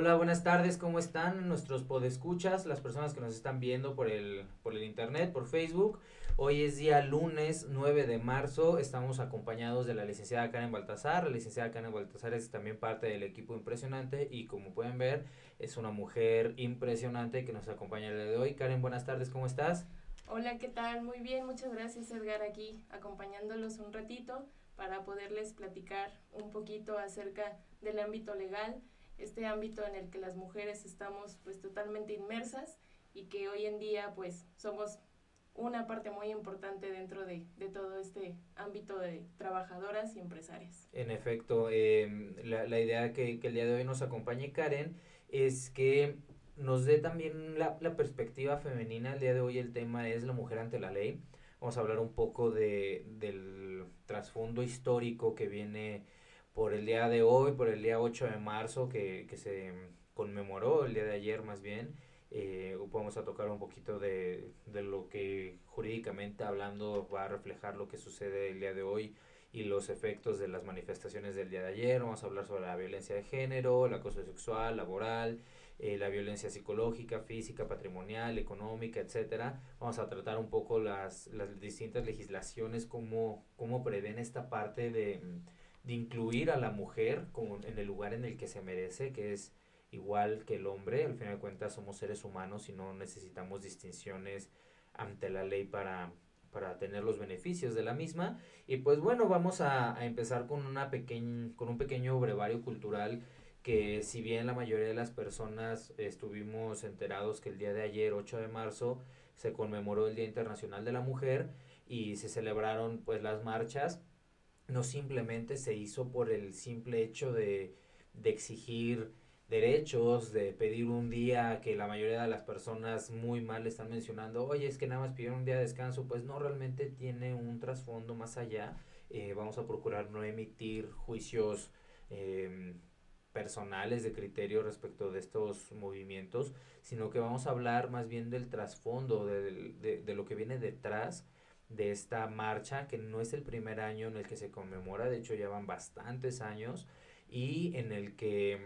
Hola, buenas tardes, ¿cómo están nuestros podescuchas, las personas que nos están viendo por el, por el internet, por Facebook? Hoy es día lunes 9 de marzo, estamos acompañados de la licenciada Karen Baltasar. La licenciada Karen Baltasar es también parte del equipo impresionante y como pueden ver es una mujer impresionante que nos acompaña el día de hoy. Karen, buenas tardes, ¿cómo estás? Hola, ¿qué tal? Muy bien, muchas gracias Edgar aquí acompañándolos un ratito para poderles platicar un poquito acerca del ámbito legal este ámbito en el que las mujeres estamos pues totalmente inmersas y que hoy en día pues somos una parte muy importante dentro de, de todo este ámbito de trabajadoras y empresarias. En efecto, eh, la, la, idea que, que, el día de hoy nos acompañe Karen es que nos dé también la, la, perspectiva femenina. El día de hoy el tema es la mujer ante la ley. Vamos a hablar un poco de, del trasfondo histórico que viene por el día de hoy, por el día 8 de marzo que, que se conmemoró, el día de ayer más bien. Eh, vamos a tocar un poquito de, de, lo que jurídicamente hablando va a reflejar lo que sucede el día de hoy y los efectos de las manifestaciones del día de ayer. Vamos a hablar sobre la violencia de género, el acoso sexual, laboral, eh, la violencia psicológica, física, patrimonial, económica, etcétera. Vamos a tratar un poco las, las distintas legislaciones, cómo, cómo prevén esta parte de de incluir a la mujer como en el lugar en el que se merece, que es igual que el hombre. Al final de cuentas somos seres humanos y no necesitamos distinciones ante la ley para, para tener los beneficios de la misma. Y pues bueno, vamos a, empezar con, una pequeñ, con un pequeño brevario cultural que si bien la mayoría de las personas estuvimos enterados que el día de ayer, 8 de marzo, se conmemoró el Día Internacional de la Mujer y se celebraron pues las marchas no simplemente se hizo por el simple hecho de, exigir derechos, de pedir un día que la mayoría de las personas muy mal están mencionando, oye, es que nada más pidieron un día de descanso, pues no, realmente tiene un trasfondo más allá. Eh, vamos a procurar no emitir juicios eh, personales de criterio respecto de estos movimientos, sino que vamos a hablar más bien del trasfondo, de lo que viene detrás de esta marcha, que no es el primer año en el que se conmemora, de hecho llevan bastantes años, y en el que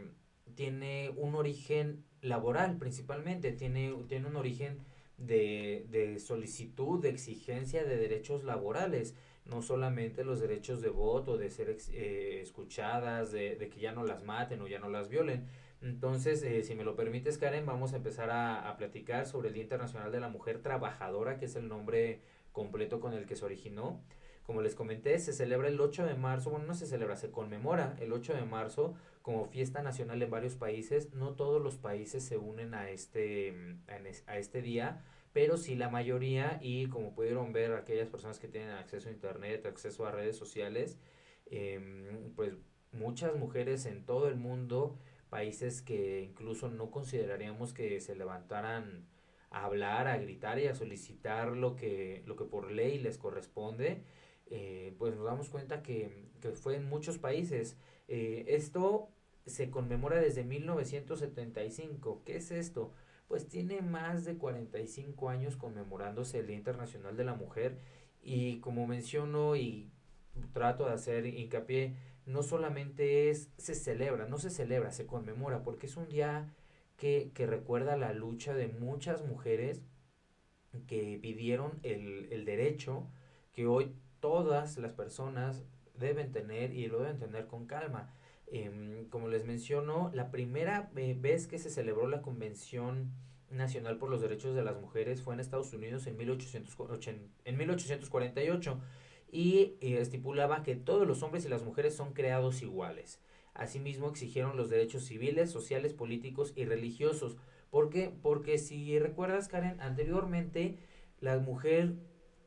tiene un origen laboral principalmente, tiene, tiene un origen de, de solicitud, de exigencia de derechos laborales, no solamente los derechos de voto, de ser eh, escuchadas, de, de, que ya no las maten o ya no las violen. Entonces, eh, si me lo permites, Karen, vamos a empezar a, a platicar sobre el Día Internacional de la Mujer Trabajadora, que es el nombre completo con el que se originó. Como les comenté, se celebra el 8 de marzo, bueno, no se celebra, se conmemora el 8 de marzo como fiesta nacional en varios países. No todos los países se unen a este, a este día, pero sí la mayoría y como pudieron ver aquellas personas que tienen acceso a internet, acceso a redes sociales, eh, pues muchas mujeres en todo el mundo, países que incluso no consideraríamos que se levantaran a hablar, a gritar y a solicitar lo que, lo que por ley les corresponde, eh, pues nos damos cuenta que, que fue en muchos países. Eh, esto se conmemora desde 1975. ¿Qué es esto? Pues tiene más de 45 años conmemorándose el Día Internacional de la Mujer y como menciono y trato de hacer hincapié, no solamente es, se celebra, no se celebra, se conmemora, porque es un día que, recuerda la lucha de muchas mujeres que pidieron el, derecho que hoy todas las personas deben tener y lo deben tener con calma. Eh, como les menciono, la primera eh, vez que se celebró la Convención Nacional por los Derechos de las Mujeres fue en Estados Unidos en, 1880, en 1848 y eh, estipulaba que todos los hombres y las mujeres son creados iguales. Asimismo, exigieron los derechos civiles, sociales, políticos y religiosos. ¿Por qué? Porque si recuerdas, Karen, anteriormente la mujer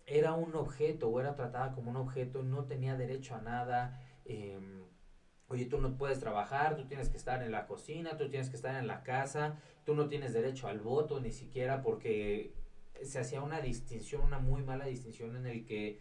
era un objeto o era tratada como un objeto, no tenía derecho a nada. Eh, oye, tú no puedes trabajar, tú tienes que estar en la cocina, tú tienes que estar en la casa, tú no tienes derecho al voto ni siquiera porque se hacía una distinción, una muy mala distinción en el que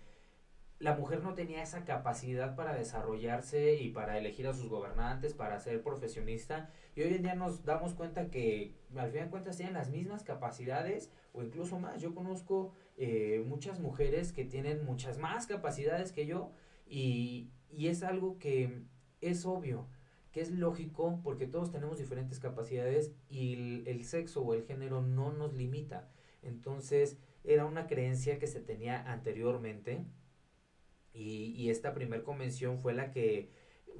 la mujer no tenía esa capacidad para desarrollarse y para elegir a sus gobernantes, para ser profesionista. Y hoy en día nos damos cuenta que al fin de cuentas tienen las mismas capacidades o incluso más. Yo conozco eh, muchas mujeres que tienen muchas más capacidades que yo y, y es algo que es obvio que es lógico porque todos tenemos diferentes capacidades y el, sexo o el género no nos limita. Entonces era una creencia que se tenía anteriormente y, y esta primer convención fue la que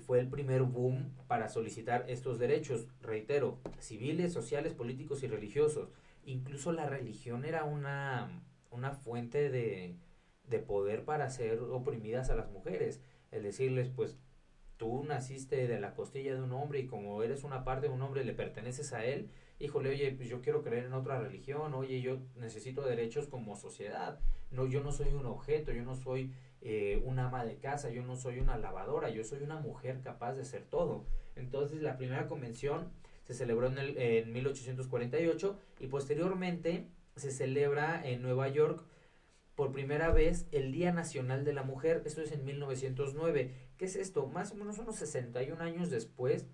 fue el primer boom para solicitar estos derechos, reitero, civiles, sociales, políticos y religiosos. Incluso la religión era una, una fuente de, de poder para hacer oprimidas a las mujeres. El decirles, pues, tú naciste de la costilla de un hombre y como eres una parte de un hombre le perteneces a él, híjole, oye, pues yo quiero creer en otra religión, oye, yo necesito derechos como sociedad, no, yo no soy un objeto, yo no soy eh, una ama de casa, yo no soy una lavadora, yo soy una mujer capaz de ser todo. Entonces la primera convención se celebró en, el, en 1848 y posteriormente se celebra en Nueva York por primera vez el Día Nacional de la Mujer, esto es en 1909. ¿Qué es esto? Más o menos unos 61 años después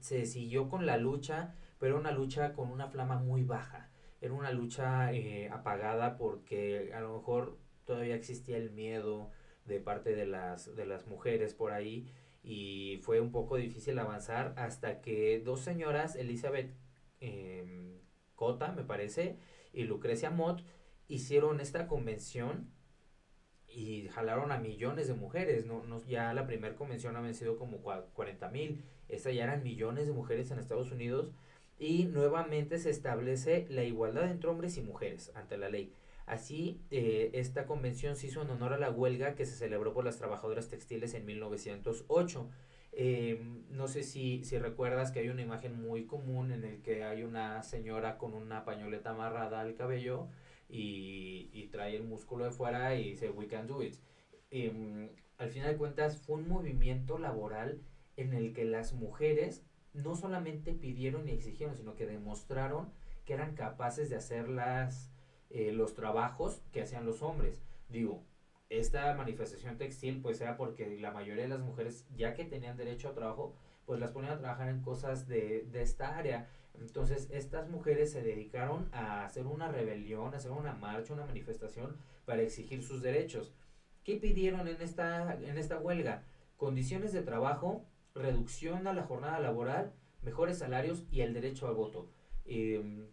se siguió con la lucha, pero una lucha con una flama muy baja. Era una lucha eh, apagada porque a lo mejor todavía existía el miedo de parte de las, de las mujeres por ahí y fue un poco difícil avanzar hasta que dos señoras, Elizabeth eh, Cota, me parece, y Lucrecia Mott, hicieron esta convención y jalaron a millones de mujeres. No, no ya la primera convención habían sido como 40 mil. Esta ya eran millones de mujeres en Estados Unidos. Y nuevamente se establece la igualdad entre hombres y mujeres ante la ley. Así, eh, esta convención se hizo en honor a la huelga que se celebró por las trabajadoras textiles en 1908. Em, no sé si, si recuerdas que hay una imagen muy común en el que hay una señora con una pañoleta amarrada al cabello y, trae el músculo de fuera y dice, we can do it. Em, al final de cuentas fue un movimiento laboral en el que las mujeres no solamente pidieron y exigieron, sino que demostraron que eran capaces de hacer las, eh, los trabajos que hacían los hombres. Digo, esta manifestación textil pues era porque la mayoría de las mujeres, ya que tenían derecho a trabajo, pues las ponían a trabajar en cosas de, de esta área. Entonces, estas mujeres se dedicaron a hacer una rebelión, a hacer una marcha, una manifestación para exigir sus derechos. ¿Qué pidieron en esta, en esta huelga? Condiciones de trabajo, reducción a la jornada laboral, mejores salarios y el derecho al voto. Em,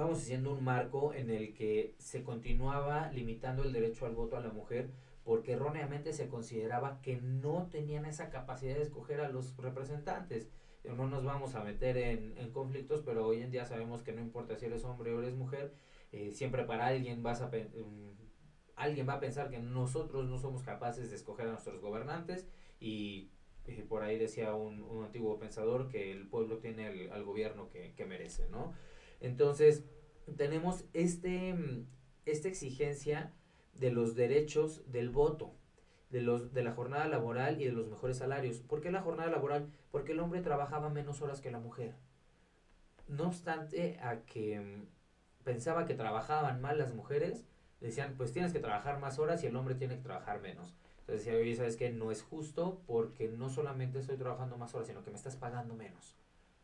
vamos haciendo un marco en el que se continuaba limitando el derecho al voto a la mujer porque erróneamente se consideraba que no tenían esa capacidad de escoger a los representantes no nos vamos a meter en, conflictos, pero hoy en día sabemos que no importa si eres hombre o eres mujer, eh, siempre para alguien vas a um, alguien va a pensar que nosotros no somos capaces de escoger a nuestros gobernantes y eh, por ahí decía un, antiguo pensador que el pueblo tiene al gobierno que, merece, ¿no? Entonces, tenemos este, esta exigencia de los derechos del voto de, los, de la jornada laboral y de los mejores salarios. ¿Por qué la jornada laboral? Porque el hombre trabajaba menos horas que la mujer. No obstante a que mm, pensaba que trabajaban mal las mujeres, decían, pues tienes que trabajar más horas y el hombre tiene que trabajar menos. Entonces decía, oye, ¿sabes qué? No es justo porque no solamente estoy trabajando más horas, sino que me estás pagando menos.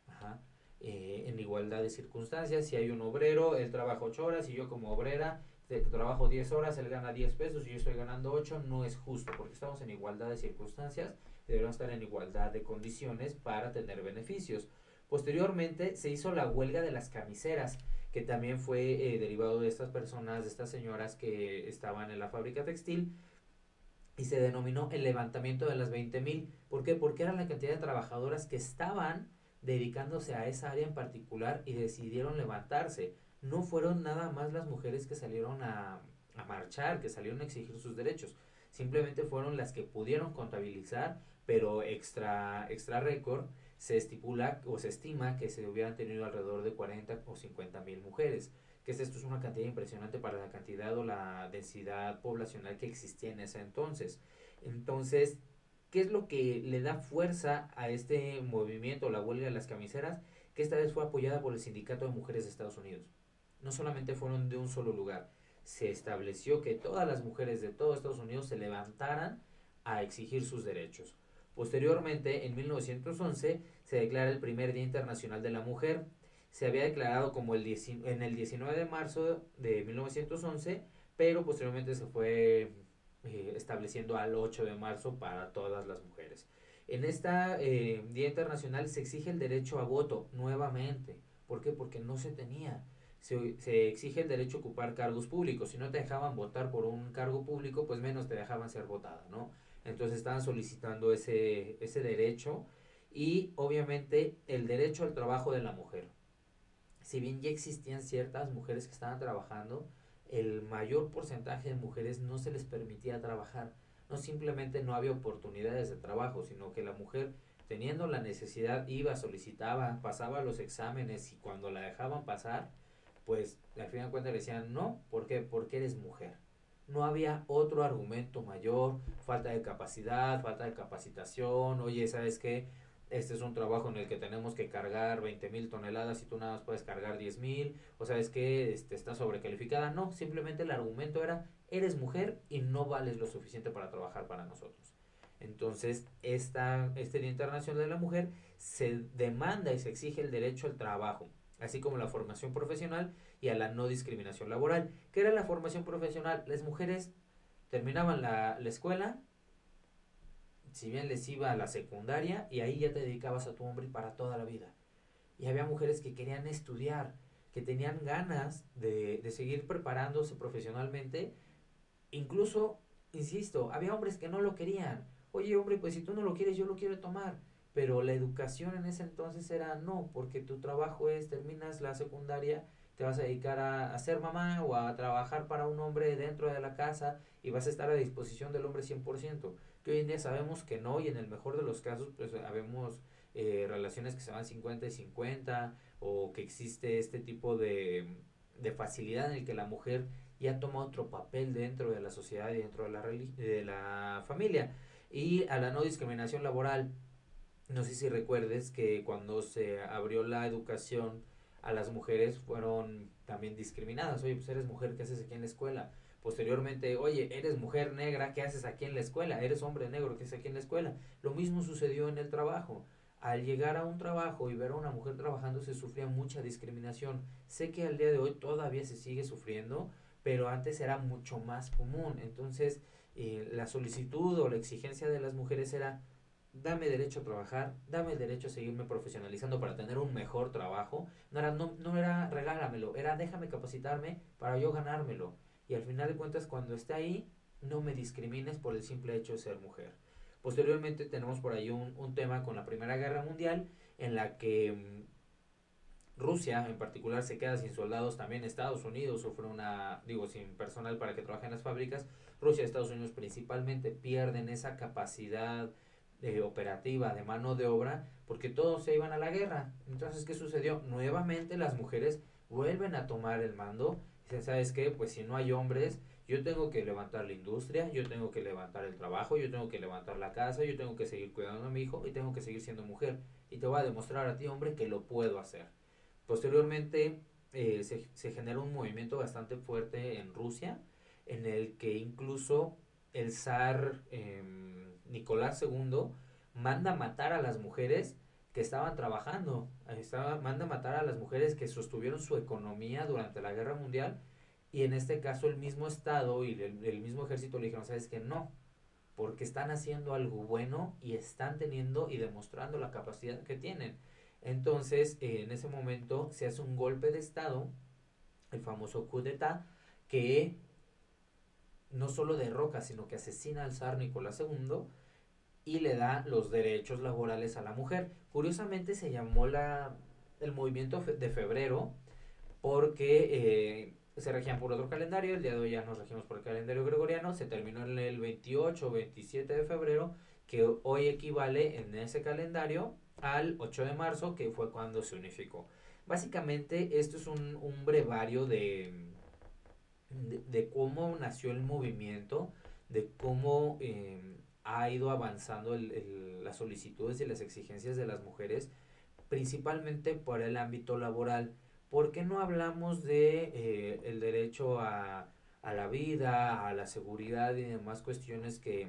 Ajá. Eh, en igualdad de circunstancias, si hay un obrero, él trabaja ocho horas y yo como obrera que trabajo 10 horas, él gana 10 pesos y yo estoy ganando 8, no es justo porque estamos en igualdad de circunstancias, deberíamos estar en igualdad de condiciones para tener beneficios. Posteriormente se hizo la huelga de las camiseras, que también fue eh, derivado de estas personas, de estas señoras que estaban en la fábrica textil, y se denominó el levantamiento de las 20 mil. ¿Por qué? Porque era la cantidad de trabajadoras que estaban dedicándose a esa área en particular y decidieron levantarse no fueron nada más las mujeres que salieron a, a marchar, que salieron a exigir sus derechos. Simplemente fueron las que pudieron contabilizar, pero extra, extra récord se estipula o se estima que se hubieran tenido alrededor de 40 o 50 mil mujeres. Que esto es una cantidad impresionante para la cantidad o la densidad poblacional que existía en ese entonces. Entonces, ¿qué es lo que le da fuerza a este movimiento, la huelga de las camiseras? Que esta vez fue apoyada por el Sindicato de Mujeres de Estados Unidos no solamente fueron de un solo lugar, se estableció que todas las mujeres de todo Estados Unidos se levantaran a exigir sus derechos. Posteriormente, en 1911, se declara el primer Día Internacional de la Mujer. Se había declarado como el en el 19 de marzo de 1911, pero posteriormente se fue eh, estableciendo al 8 de marzo para todas las mujeres. En esta eh, Día Internacional se exige el derecho a voto nuevamente. ¿Por qué? Porque no se tenía. Se, se, exige el derecho a ocupar cargos públicos. Si no te dejaban votar por un cargo público, pues menos te dejaban ser votada, ¿no? Entonces estaban solicitando ese, ese derecho y obviamente el derecho al trabajo de la mujer. Si bien ya existían ciertas mujeres que estaban trabajando, el mayor porcentaje de mujeres no se les permitía trabajar. No simplemente no había oportunidades de trabajo, sino que la mujer teniendo la necesidad iba, solicitaba, pasaba los exámenes y cuando la dejaban pasar, pues al final de cuentas le decían no, ¿por qué? Porque eres mujer. No había otro argumento mayor, falta de capacidad, falta de capacitación, oye, ¿sabes qué? Este es un trabajo en el que tenemos que cargar 20 mil toneladas y tú nada más puedes cargar 10 mil, o sabes que este, está sobrecalificada. No, simplemente el argumento era, eres mujer y no vales lo suficiente para trabajar para nosotros. Entonces, esta, este Día Internacional de la Mujer se demanda y se exige el derecho al trabajo, así como la formación profesional y a la no discriminación laboral. ¿Qué era la formación profesional? Las mujeres terminaban la, la escuela, si bien les iba a la secundaria y ahí ya te dedicabas a tu hombre para toda la vida. Y había mujeres que querían estudiar, que tenían ganas de, de seguir preparándose profesionalmente. Incluso, insisto, había hombres que no lo querían. Oye, hombre, pues si tú no lo quieres, yo lo quiero tomar. Pero la educación en ese entonces era no, porque tu trabajo es, terminas la secundaria, te vas a dedicar a, a ser mamá o a trabajar para un hombre dentro de la casa y vas a estar a disposición del hombre 100% que hoy en día sabemos que no y en el mejor de los casos pues habemos eh, relaciones que se van 50 y 50 o que existe este tipo de, de facilidad en el que la mujer ya toma otro papel dentro de la sociedad y dentro de la, de la familia. Y a la no discriminación laboral, no sé si recuerdes que cuando se abrió la educación a las mujeres fueron también discriminadas. Oye, pues eres mujer, ¿qué haces aquí en la escuela? Posteriormente, oye, eres mujer negra, ¿qué haces aquí en la escuela? Eres hombre negro, ¿qué haces aquí en la escuela? Lo mismo sucedió en el trabajo. Al llegar a un trabajo y ver a una mujer trabajando se sufría mucha discriminación. Sé que al día de hoy todavía se sigue sufriendo, pero antes era mucho más común. Entonces, eh, la solicitud o la exigencia de las mujeres era, dame derecho a trabajar, dame derecho a seguirme profesionalizando para tener un mejor trabajo. No era, no, no era regálamelo, era déjame capacitarme para yo ganármelo y al final de cuentas cuando esté ahí no me discrimines por el simple hecho de ser mujer. Posteriormente tenemos por ahí un, un tema con la Primera Guerra Mundial en la que mm, Rusia en particular se queda sin soldados, también Estados Unidos sufre una, digo, sin personal para que trabaje en las fábricas, Rusia y Estados Unidos principalmente pierden esa capacidad eh, operativa de mano de obra porque todos se iban a la guerra. Entonces, ¿qué sucedió? Nuevamente las mujeres vuelven a tomar el mando Dicen, ¿sabes qué? Pues si no hay hombres, yo tengo que levantar la industria, yo tengo que levantar el trabajo, yo tengo que levantar la casa, yo tengo que seguir cuidando a mi hijo y tengo que seguir siendo mujer. Y te voy a demostrar a ti, hombre, que lo puedo hacer. Posteriormente eh, se, se generó un movimiento bastante fuerte en Rusia, en el que incluso el zar eh, Nicolás II manda matar a las mujeres que estaban trabajando. Estaba, manda matar a las mujeres que sostuvieron su economía durante la guerra mundial y en este caso el mismo Estado y el, el mismo ejército le dijeron, sabes que no, porque están haciendo algo bueno y están teniendo y demostrando la capacidad que tienen. Entonces, eh, en ese momento se hace un golpe de Estado, el famoso coup d'etat, que no solo derroca, sino que asesina al zar Nicolás II y le da los derechos laborales a la mujer. Curiosamente se llamó la, el movimiento de febrero porque eh, se regían por otro calendario, el día de hoy ya nos regimos por el calendario gregoriano, se terminó en el 28 o 27 de febrero, que hoy equivale en ese calendario al 8 de marzo, que fue cuando se unificó. Básicamente esto es un, un brevario de, de, cómo nació el movimiento, de cómo... Eh, ha ido avanzando el, el, las solicitudes y las exigencias de las mujeres, principalmente por el ámbito laboral. ¿Por qué no hablamos de eh, el derecho a, a, la vida, a la seguridad y demás cuestiones que,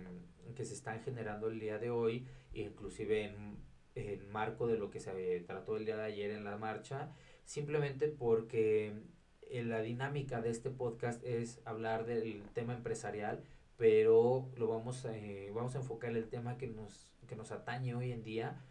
que se están generando el día de hoy, inclusive en, en marco de lo que se trató el día de ayer en la marcha? Simplemente porque eh, la dinámica de este podcast es hablar del tema empresarial, pero lo vamos a, eh, vamos a enfocar el tema que nos, que nos atañe hoy en día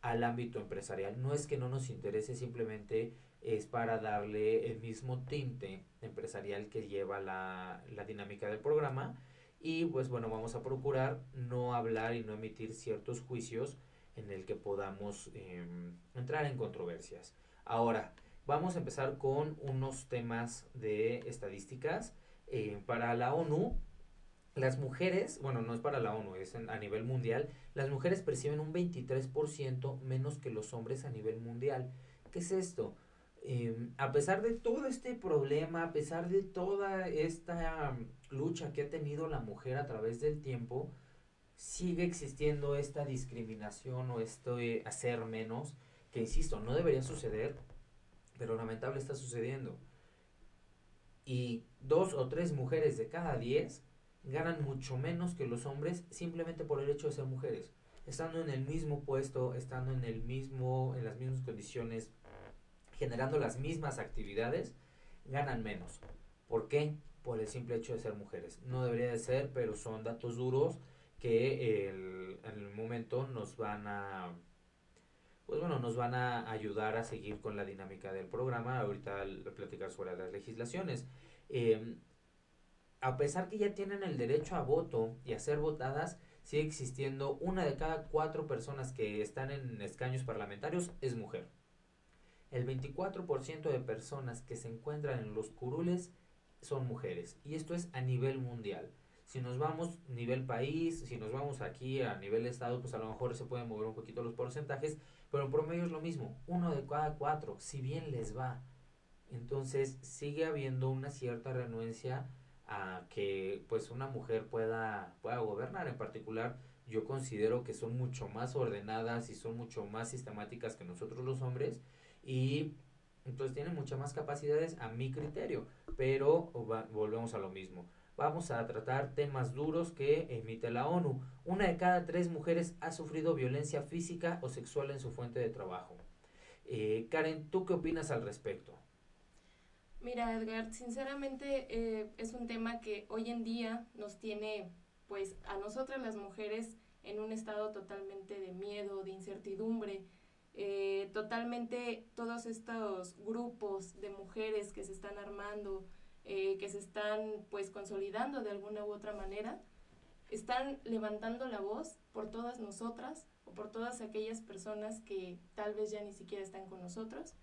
al ámbito empresarial. No es que no nos interese, simplemente es para darle el mismo tinte empresarial que lleva la, la dinámica del programa y pues bueno, vamos a procurar no hablar y no emitir ciertos juicios en el que podamos em, entrar en controversias. Ahora, vamos a empezar con unos temas de estadísticas. Eh, para la ONU, las mujeres, bueno, no es para la ONU, es a nivel mundial, las mujeres perciben un 23% menos que los hombres a nivel mundial. ¿Qué es esto? Em, a pesar de todo este problema, a pesar de toda esta lucha que ha tenido la mujer a través del tiempo, sigue existiendo esta discriminación o este hacer menos, que insisto, no debería suceder, pero lamentable está sucediendo. Y dos o tres mujeres de cada diez ganan mucho menos que los hombres simplemente por el hecho de ser mujeres. Estando en el mismo puesto, estando en el mismo, en las mismas condiciones, generando las mismas actividades, ganan menos. ¿Por qué? Por el simple hecho de ser mujeres. No debería de ser, pero son datos duros que el, en el momento nos van a pues bueno, nos van a ayudar a seguir con la dinámica del programa, ahorita al platicar sobre las legislaciones. Em, a pesar que ya tienen el derecho a voto y a ser votadas, sigue existiendo una de cada cuatro personas que están en escaños parlamentarios es mujer. El 24% de personas que se encuentran en los curules son mujeres y esto es a nivel mundial. Si nos vamos nivel país, si nos vamos aquí a nivel estado, pues a lo mejor se pueden mover un poquito los porcentajes, pero en promedio es lo mismo, uno de cada cuatro, si bien les va. Entonces sigue habiendo una cierta renuencia a que pues una mujer pueda, pueda gobernar. En particular, yo considero que son mucho más ordenadas y son mucho más sistemáticas que nosotros los hombres y entonces tienen muchas más capacidades a mi criterio, pero volvemos a lo mismo vamos a tratar temas duros que emite la ONU. Una de cada tres mujeres ha sufrido violencia física o sexual en su fuente de trabajo. Eh, Karen, ¿tú qué opinas al respecto? Mira, Edgar, sinceramente eh, es un tema que hoy en día nos tiene, pues, a nosotras las mujeres en un estado totalmente de miedo, de incertidumbre. Eh, totalmente todos estos grupos de mujeres que se están armando, eh, que se están pues consolidando de alguna u otra manera, están levantando la voz por todas nosotras o por todas aquellas personas que tal vez ya ni siquiera están con nosotros.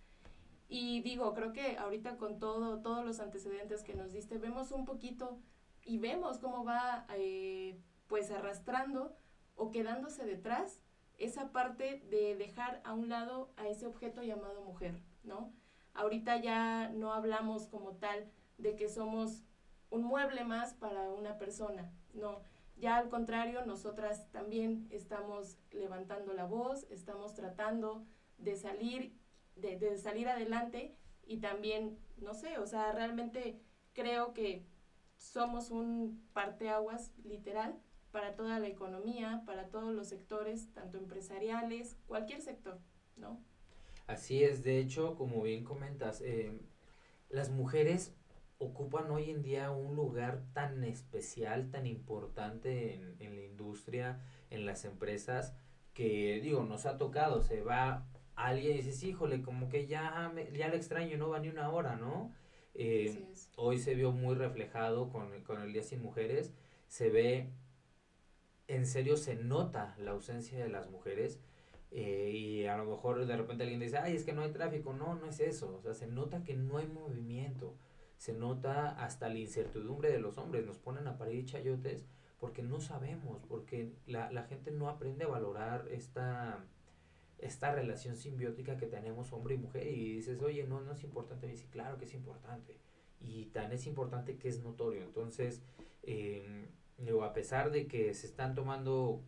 Y digo, creo que ahorita con todo, todos los antecedentes que nos diste, vemos un poquito y vemos cómo va eh, pues arrastrando o quedándose detrás esa parte de dejar a un lado a ese objeto llamado mujer, ¿no? Ahorita ya no hablamos como tal de que somos un mueble más para una persona, no. Ya al contrario, nosotras también estamos levantando la voz, estamos tratando de salir, de, salir adelante y también, no sé, o sea, realmente creo que somos un parteaguas literal para toda la economía, para todos los sectores, tanto empresariales, cualquier sector, ¿no? Así es, de hecho, como bien comentas, eh, las mujeres ocupan hoy en día un lugar tan especial, tan importante en, en la industria, en las empresas, que digo, nos ha tocado, se va alguien dices, híjole, como que ya, ya le extraño, no va ni una hora, ¿no? Eh, hoy se vio muy reflejado con, con el Día Sin Mujeres, se ve, en serio se nota la ausencia de las mujeres, eh, y a lo mejor de repente alguien dice, ay, es que no hay tráfico. No, no es eso. O sea, se nota que no hay movimiento se nota hasta la incertidumbre de los hombres, nos ponen a parir chayotes porque no sabemos, porque la, la gente no aprende a valorar esta, esta relación simbiótica que tenemos hombre y mujer y dices, oye, no, no es importante, y dice, claro que es importante y tan es importante que es notorio. Entonces, eh, a pesar de que se están tomando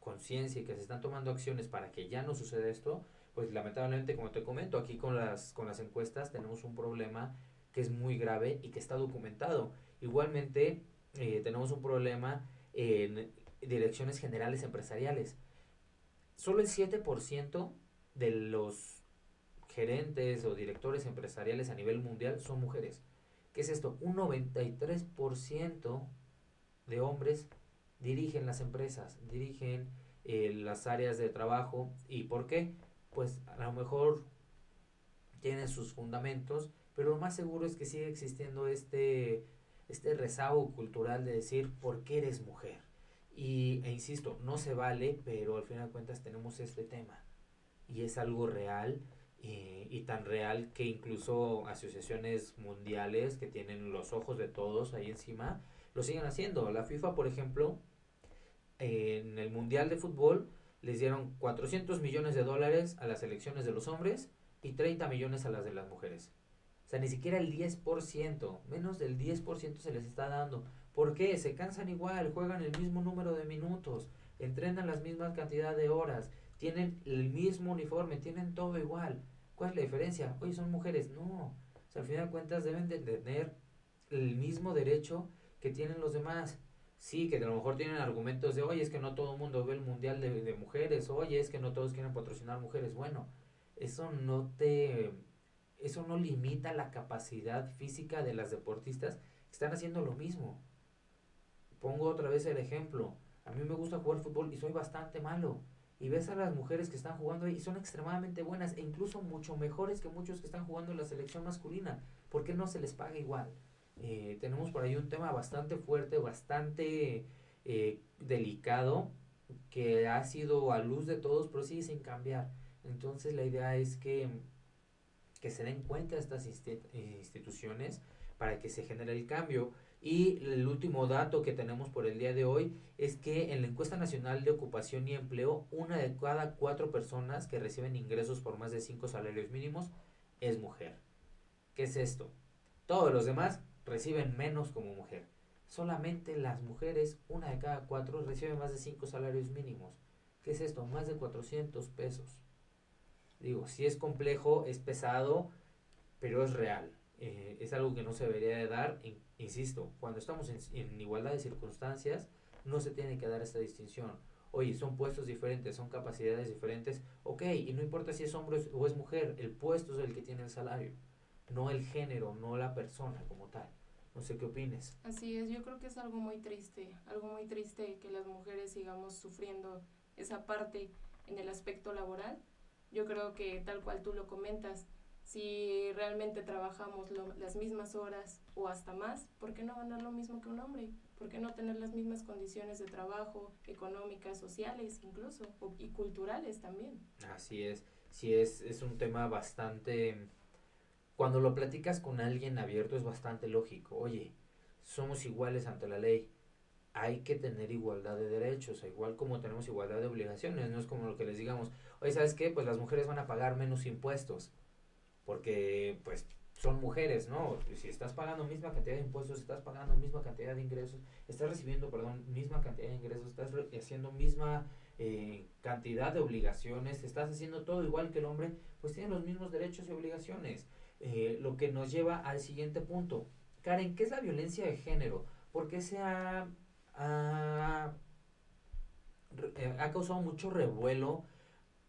conciencia y que se están tomando acciones para que ya no suceda esto, pues lamentablemente, como te comento, aquí con las, con las encuestas tenemos un problema que es muy grave y que está documentado. Igualmente, eh, tenemos un problema en direcciones generales empresariales. Solo el 7% de los gerentes o directores empresariales a nivel mundial son mujeres. ¿Qué es esto? Un 93% de hombres dirigen las empresas, dirigen eh, las áreas de trabajo. ¿Y por qué? Pues a lo mejor tienen sus fundamentos, pero lo más seguro es que sigue existiendo este, este rezago cultural de decir, ¿por qué eres mujer? Y, e insisto, no se vale, pero al final de cuentas tenemos este tema. Y es algo real y, y, tan real que incluso asociaciones mundiales que tienen los ojos de todos ahí encima lo siguen haciendo. La FIFA, por ejemplo, en el Mundial de Fútbol les dieron 400 millones de dólares a las elecciones de los hombres y 30 millones a las de las mujeres. O sea, ni siquiera el 10%, menos del 10% se les está dando. ¿Por qué? Se cansan igual, juegan el mismo número de minutos, entrenan las mismas cantidad de horas, tienen el mismo uniforme, tienen todo igual. ¿Cuál es la diferencia? Oye, son mujeres. No. O sea, al final de cuentas deben de tener el mismo derecho que tienen los demás. Sí, que a lo mejor tienen argumentos de, oye, es que no todo el mundo ve el mundial de, de mujeres, oye, es que no todos quieren patrocinar mujeres. Bueno, eso no te, eso no limita la capacidad física de las deportistas que están haciendo lo mismo. Pongo otra vez el ejemplo. A mí me gusta jugar fútbol y soy bastante malo. Y ves a las mujeres que están jugando ahí y son extremadamente buenas e incluso mucho mejores que muchos que están jugando en la selección masculina. ¿Por qué no se les paga igual? Eh, tenemos por ahí un tema bastante fuerte, bastante eh, delicado, que ha sido a luz de todos, pero sigue sin cambiar. Entonces la idea es que, que se den cuenta estas instituciones para que se genere el cambio. Y el último dato que tenemos por el día de hoy es que en la encuesta nacional de ocupación y empleo, una de cada cuatro personas que reciben ingresos por más de cinco salarios mínimos es mujer. ¿Qué es esto? Todos los demás reciben menos como mujer. Solamente las mujeres, una de cada cuatro, reciben más de 5 salarios mínimos. ¿Qué es esto? Más de 400 pesos. Digo, si es complejo, es pesado, pero es real. Eh, es algo que no se debería de dar. insisto, cuando estamos en, en igualdad de circunstancias, no se tiene que dar esta distinción. Oye, son puestos diferentes, son capacidades diferentes. Ok, y no importa si es hombre o es mujer, el puesto es el que tiene el salario, no el género, no la persona como tal. No sé qué opines. Así es, yo creo que es algo muy triste, algo muy triste que las mujeres sigamos sufriendo esa parte en el aspecto laboral. Yo creo que tal cual tú lo comentas, si realmente trabajamos las mismas horas o hasta más, ¿por qué no ganar lo mismo que un hombre? ¿Por qué no tener las mismas condiciones de trabajo, económicas, sociales incluso, y culturales también? Así es, sí es, es un tema bastante cuando lo platicas con alguien abierto es bastante lógico. Oye, somos iguales ante la ley. Hay que tener igualdad de derechos, igual como tenemos igualdad de obligaciones. No es como lo que les digamos, oye, ¿sabes qué? Pues las mujeres van a pagar menos impuestos. Porque, pues, son mujeres, ¿no? Si estás pagando misma cantidad de impuestos, estás pagando misma cantidad de ingresos, estás recibiendo, perdón, misma cantidad de ingresos, estás haciendo misma eh, cantidad de obligaciones, estás haciendo todo igual que el hombre, pues tienen los mismos derechos y obligaciones. Eh, lo que nos lleva al siguiente punto. Karen, ¿qué es la violencia de género? ¿Por qué se ha, ha, eh, ha causado mucho revuelo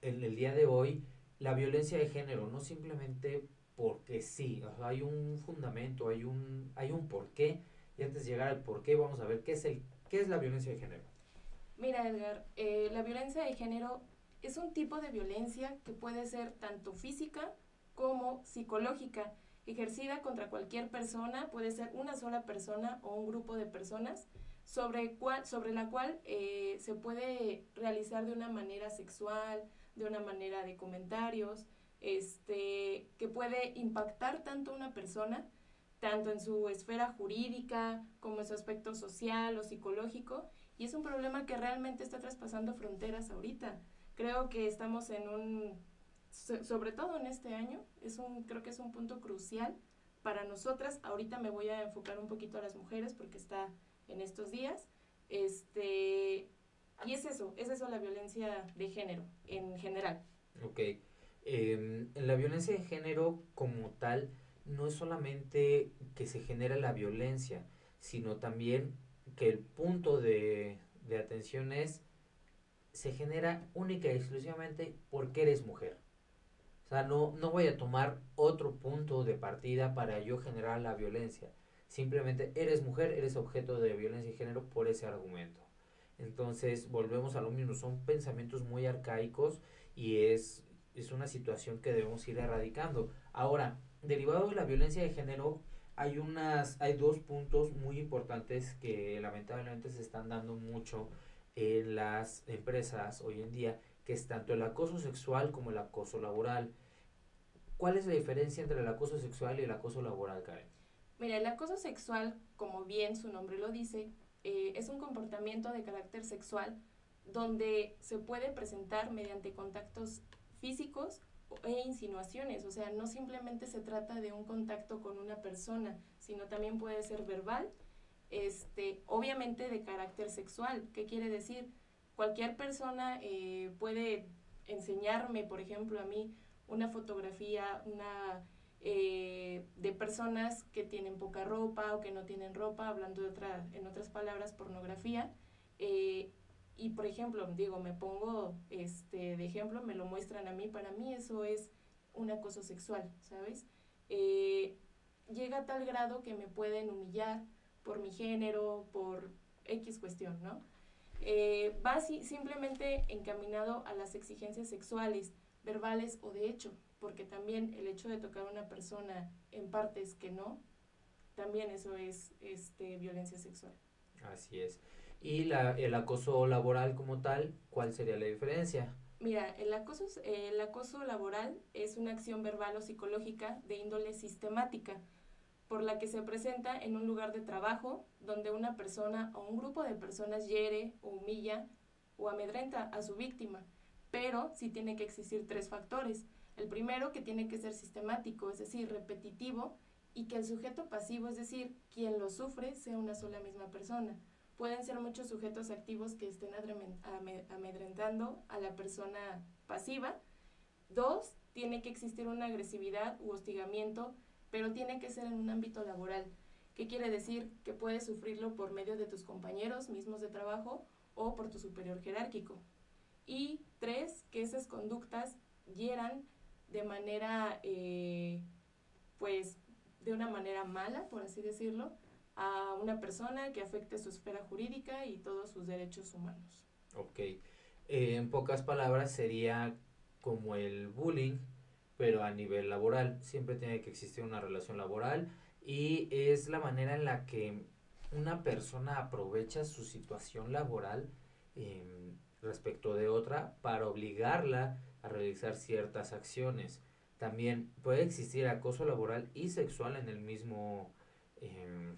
en el día de hoy la violencia de género? No simplemente porque sí, hay un fundamento, hay un, hay un porqué. Y antes de llegar al porqué, vamos a ver qué es, el, qué es la violencia de género. Mira, Edgar, eh, la violencia de género es un tipo de violencia que puede ser tanto física como psicológica, ejercida contra cualquier persona, puede ser una sola persona o un grupo de personas, sobre, cual, sobre la cual eh, se puede realizar de una manera sexual, de una manera de comentarios, este, que puede impactar tanto a una persona, tanto en su esfera jurídica como en su aspecto social o psicológico, y es un problema que realmente está traspasando fronteras ahorita. Creo que estamos en un sobre todo en este año, es un, creo que es un punto crucial para nosotras. Ahorita me voy a enfocar un poquito a las mujeres porque está en estos días. Este, y es eso, es eso la violencia de género en general. Ok. Eh, la violencia de género como tal no es solamente que se genera la violencia, sino también que el punto de, de atención es, se genera única y exclusivamente porque eres mujer. O sea, no, no voy a tomar otro punto de partida para yo generar la violencia, Simplemente eres mujer, eres objeto de violencia de género por ese argumento. Entonces, volvemos a lo mismo, son pensamientos muy arcaicos y es, es una situación que debemos ir erradicando. Ahora, derivado de la violencia de género, hay unas hay dos puntos muy importantes que lamentablemente se están dando mucho en las empresas hoy en día, que es tanto el acoso sexual como el acoso laboral. ¿Cuál es la diferencia entre el acoso sexual y el acoso laboral, Karen? Mira, el acoso sexual, como bien su nombre lo dice, eh, es un comportamiento de carácter sexual donde se puede presentar mediante contactos físicos e insinuaciones, o sea, no simplemente se trata de un contacto con una persona, sino también puede ser verbal, este, obviamente de carácter sexual. ¿Qué quiere decir? Cualquier persona eh, puede enseñarme, por ejemplo, a mí una fotografía, una eh, de personas que tienen poca ropa o que no tienen ropa, hablando de otra, en otras palabras, pornografía. Eh, y por ejemplo, digo, me pongo este de ejemplo, me lo muestran a mí, para mí eso es un acoso sexual, ¿sabes? Eh, llega a tal grado que me pueden humillar por mi género, por X cuestión, ¿no? Eh, va simplemente encaminado a las exigencias sexuales, verbales o de hecho, porque también el hecho de tocar a una persona en partes que no, también eso es este, violencia sexual. Así es. Y la, el acoso laboral como tal, ¿cuál sería la diferencia? Mira, el acoso, el acoso laboral es una acción verbal o psicológica de índole sistemática, por la que se presenta en un lugar de trabajo donde una persona o un grupo de personas hiere o humilla o amedrenta a su víctima. Pero sí tiene que existir tres factores. El primero, que tiene que ser sistemático, es decir, repetitivo, y que el sujeto pasivo, es decir, quien lo sufre, sea una sola misma persona pueden ser muchos sujetos activos que estén amedrentando a la persona pasiva. Dos, tiene que existir una agresividad u hostigamiento, pero tiene que ser en un ámbito laboral. ¿Qué quiere decir? Que puedes sufrirlo por medio de tus compañeros mismos de trabajo o por tu superior jerárquico. Y tres, que esas conductas hieran de manera, eh, pues, de una manera mala, por así decirlo, a una persona que afecte su esfera jurídica y todos sus derechos humanos. Ok. Eh, en pocas palabras sería como el bullying, pero a nivel laboral. Siempre tiene que existir una relación laboral y es la manera en la que una persona aprovecha su situación laboral em, respecto de otra para obligarla a realizar ciertas acciones. También puede existir acoso laboral y sexual en el mismo eh,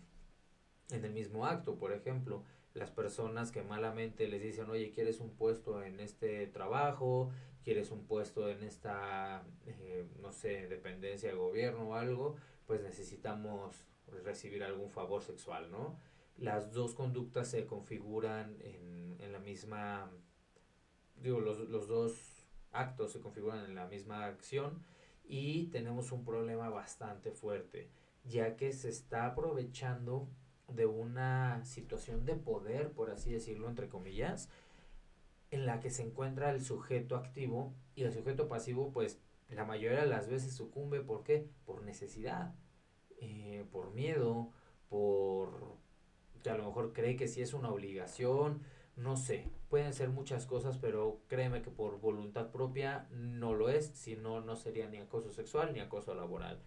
en el mismo acto. Por ejemplo, las personas que malamente les dicen, oye, ¿quieres un puesto en este trabajo? ¿Quieres un puesto en esta, eh, no sé, dependencia de gobierno o algo? Pues necesitamos recibir algún favor sexual, ¿no? Las dos conductas se configuran en, en la misma, digo, los, los dos actos se configuran en la misma acción y tenemos un problema bastante fuerte, ya que se está aprovechando de una situación de poder, por así decirlo, entre comillas, en la que se encuentra el sujeto activo y el sujeto pasivo, pues la mayoría de las veces sucumbe, ¿por qué? Por necesidad, eh, por miedo, por que a lo mejor cree que si es una obligación, no sé, pueden ser muchas cosas, pero créeme que por voluntad propia no lo es, si no, no sería ni acoso sexual ni acoso laboral.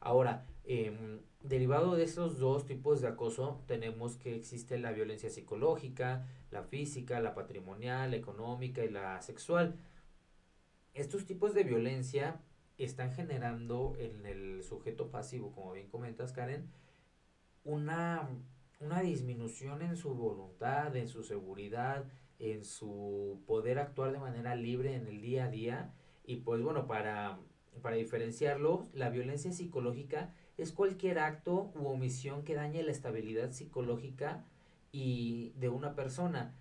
Ahora, eh, derivado de estos dos tipos de acoso, tenemos que existe la violencia psicológica, la física, la patrimonial, la económica y la sexual. Estos tipos de violencia están generando en el sujeto pasivo, como bien comentas, Karen, una, una disminución en su voluntad, en su seguridad, en su poder actuar de manera libre en el día a día. Y pues bueno, para para diferenciarlo, la violencia psicológica es cualquier acto u omisión que dañe la estabilidad psicológica y de una persona.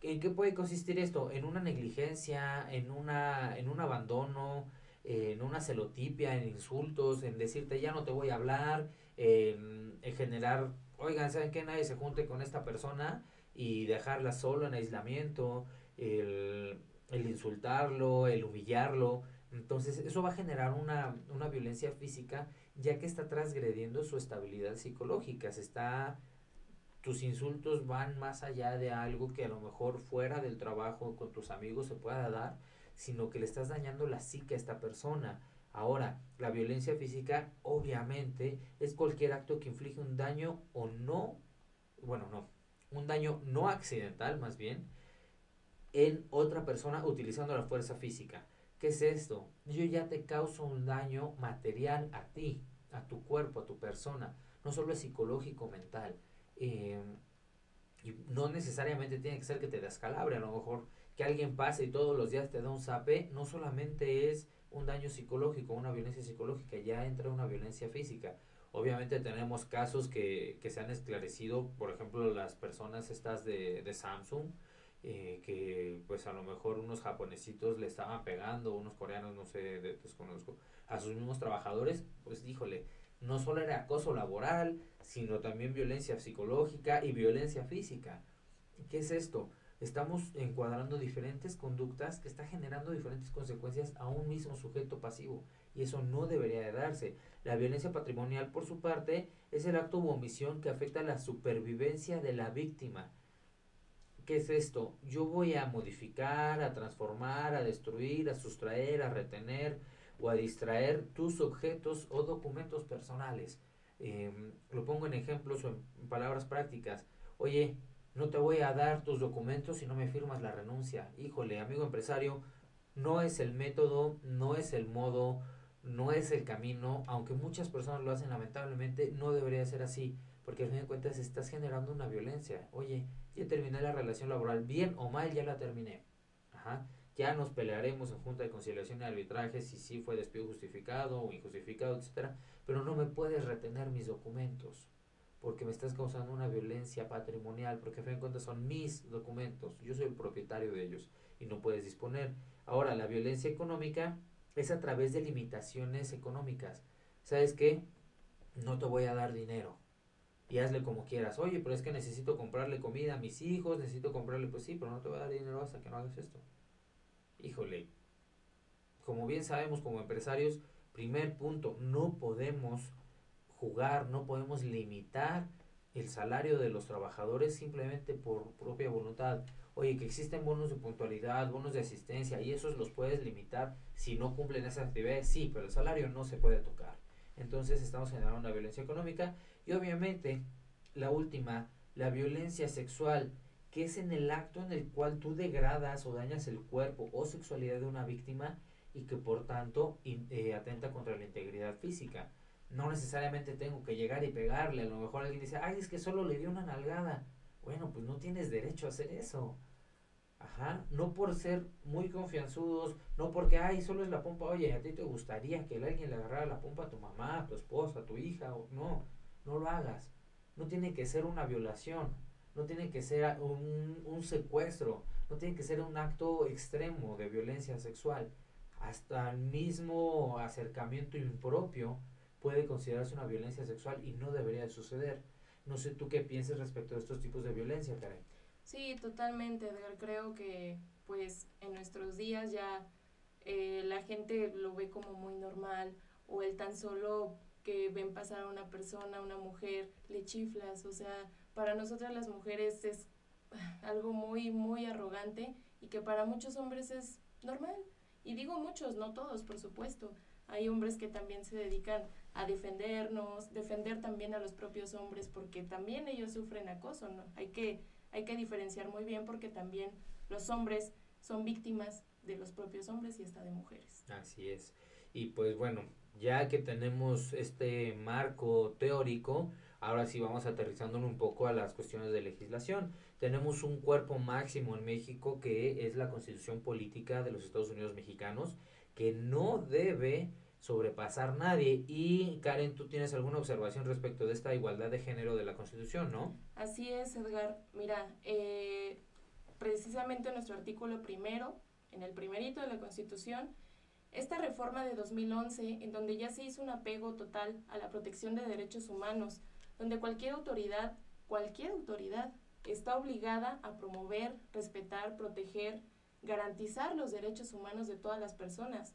¿En qué puede consistir esto? En una negligencia, en una, en un abandono, en una celotipia, en insultos, en decirte ya no te voy a hablar, en, generar, oigan, ¿saben qué? Nadie se junte con esta persona y dejarla solo en aislamiento, el, el insultarlo, el humillarlo Entonces, eso va a generar una, una violencia física ya que está transgrediendo su estabilidad psicológica, se está tus insultos van más allá de algo que a lo mejor fuera del trabajo con tus amigos se pueda dar, sino que le estás dañando la psique a esta persona. Ahora, la violencia física obviamente es cualquier acto que inflige un daño o no, bueno, no, un daño no accidental más bien, en otra persona utilizando la fuerza física. ¿Qué es esto? Yo ya te causo un daño material a ti, a tu cuerpo, a tu persona. No solo es psicológico, mental. Eh, y no necesariamente tiene que ser que te descalabre. A lo mejor que alguien pase y todos los días te da un zape, no solamente es un daño psicológico, una violencia psicológica, ya entra una violencia física. Obviamente tenemos casos que, que se han esclarecido, por ejemplo, las personas estas de, de Samsung, eh, que pues a lo mejor unos japonesitos le estaban pegando, unos coreanos, no sé, desconozco, a sus mismos trabajadores, pues híjole, no solo era acoso laboral, sino también violencia psicológica y violencia física. ¿Qué es esto? Estamos encuadrando diferentes conductas que está generando diferentes consecuencias a un mismo sujeto pasivo y eso no debería de darse. La violencia patrimonial, por su parte, es el acto u omisión que afecta la supervivencia de la víctima. ¿Qué es esto? Yo voy a modificar, a transformar, a destruir, a sustraer, a retener o a distraer tus objetos o documentos personales. Em, lo pongo en ejemplos o en palabras prácticas. Oye, no te voy a dar tus documentos si no me firmas la renuncia. Híjole, amigo empresario, no es el método, no es el modo, no es el camino, aunque muchas personas lo hacen lamentablemente, no debería ser así, porque al fin de cuentas estás generando una violencia. Oye, ya terminé la relación laboral, bien o mal, ya la terminé. Ajá. Ya nos pelearemos en junta de conciliación y arbitraje si sí fue despido justificado o injustificado, etcétera, pero no me puedes retener mis documentos porque me estás causando una violencia patrimonial, porque a fin de cuentas son mis documentos, yo soy el propietario de ellos y no puedes disponer. Ahora, la violencia económica es a través de limitaciones económicas. ¿Sabes qué? No te voy a dar dinero y hazle como quieras. Oye, pero es que necesito comprarle comida a mis hijos, necesito comprarle, pues sí, pero no te voy a dar dinero hasta que no hagas esto. Híjole, como bien sabemos como empresarios, primer punto, no podemos jugar, no podemos limitar el salario de los trabajadores simplemente por propia voluntad. Oye, que existen bonos de puntualidad, bonos de asistencia, y esos los puedes limitar si no cumplen esas actividades, sí, pero el salario no se puede tocar. Entonces estamos generando una violencia económica y obviamente la última, la violencia sexual, que es en el acto en el cual tú degradas o dañas el cuerpo o sexualidad de una víctima y que por tanto eh, atenta contra la integridad física no necesariamente tengo que llegar y pegarle. A lo mejor alguien dice, ay, es que solo le dio una nalgada. Bueno, pues no tienes derecho a hacer eso. Ajá, no por ser muy confianzudos, no porque, ay, solo es la pompa, oye, a ti te gustaría que alguien le agarrara la pompa a tu mamá, a tu esposa, a tu hija, o, no, no lo hagas. No tiene que ser una violación, no tiene que ser un, un secuestro, no tiene que ser un acto extremo de violencia sexual. Hasta el mismo acercamiento impropio puede considerarse una violencia sexual y no debería de suceder. No sé tú qué piensas respecto a estos tipos de violencia, Karen. Sí, totalmente, Edgar. Creo que pues en nuestros días ya eh, la gente lo ve como muy normal o el tan solo que ven pasar a una persona, una mujer, le chiflas. O sea, para nosotras las mujeres es algo muy, muy arrogante y que para muchos hombres es normal. Y digo muchos, no todos, por supuesto. Hay hombres que también se dedican a defendernos, defender también a los propios hombres, porque también ellos sufren acoso, ¿no? Hay que, hay que diferenciar muy bien porque también los hombres son víctimas de los propios hombres y hasta de mujeres. Así es. Y pues bueno, ya que tenemos este marco teórico, ahora sí vamos aterrizándolo un poco a las cuestiones de legislación. Tenemos un cuerpo máximo en México que es la Constitución Política de los Estados Unidos Mexicanos, que no debe sobrepasar nadie. Y Karen, tú tienes alguna observación respecto de esta igualdad de género de la Constitución, ¿no? Así es, Edgar. Mira, eh, precisamente nuestro artículo primero, en el primerito de la Constitución, esta reforma de 2011, en donde ya se hizo un apego total a la protección de derechos humanos, donde cualquier autoridad, cualquier autoridad, está obligada a promover, respetar, proteger, garantizar los derechos humanos de todas las personas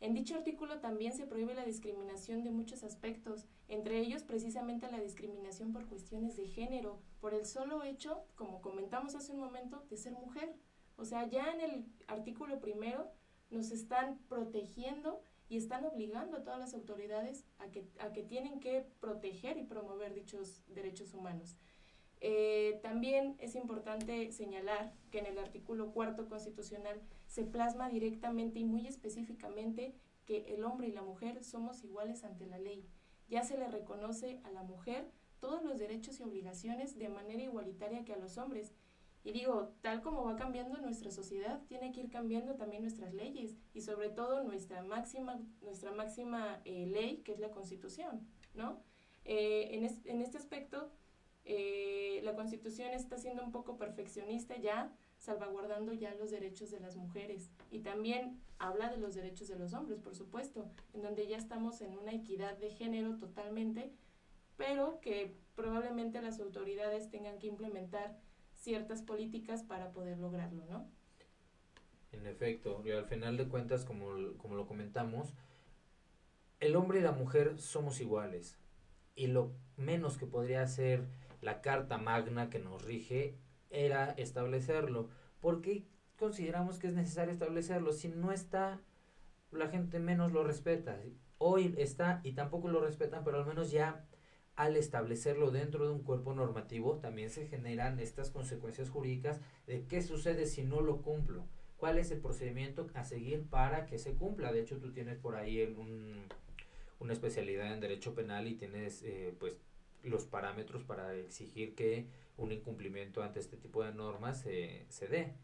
En dicho artículo también se prohíbe la discriminación de muchos aspectos, entre ellos precisamente la discriminación por cuestiones de género, por el solo hecho, como comentamos hace un momento, de ser mujer. O sea, ya en el artículo primero nos están protegiendo y están obligando a todas las autoridades a que, a que tienen que proteger y promover dichos derechos humanos. Eh, también es importante señalar que en el artículo cuarto constitucional se plasma directamente y muy específicamente que el hombre y la mujer somos iguales ante la ley. Ya se le reconoce a la mujer todos los derechos y obligaciones de manera igualitaria que a los hombres y digo, tal como va cambiando nuestra sociedad, tiene que ir cambiando también nuestras leyes y sobre todo nuestra máxima, nuestra máxima eh, ley, que es la Constitución, ¿no? Eh, en, en, este aspecto, eh, la Constitución está siendo un poco perfeccionista ya, salvaguardando ya los derechos de las mujeres y también habla de los derechos de los hombres, por supuesto, en donde ya estamos en una equidad de género totalmente, pero que probablemente las autoridades tengan que implementar ciertas políticas para poder lograrlo, ¿no? En efecto, y al final de cuentas, como, como lo comentamos, el hombre y la mujer somos iguales y lo menos que podría hacer la Carta Magna que nos rige era establecerlo. ¿Por qué consideramos que es necesario establecerlo? Si no está, la gente menos lo respeta. Hoy está y tampoco lo respetan, pero al menos ya al establecerlo dentro de un cuerpo normativo, también se generan estas consecuencias jurídicas de qué sucede si no lo cumplo, cuál es el procedimiento a seguir para que se cumpla. De hecho, tú tienes por ahí un, una especialidad en derecho penal y tienes eh, pues los parámetros para exigir que un incumplimiento ante este tipo de normas se dé.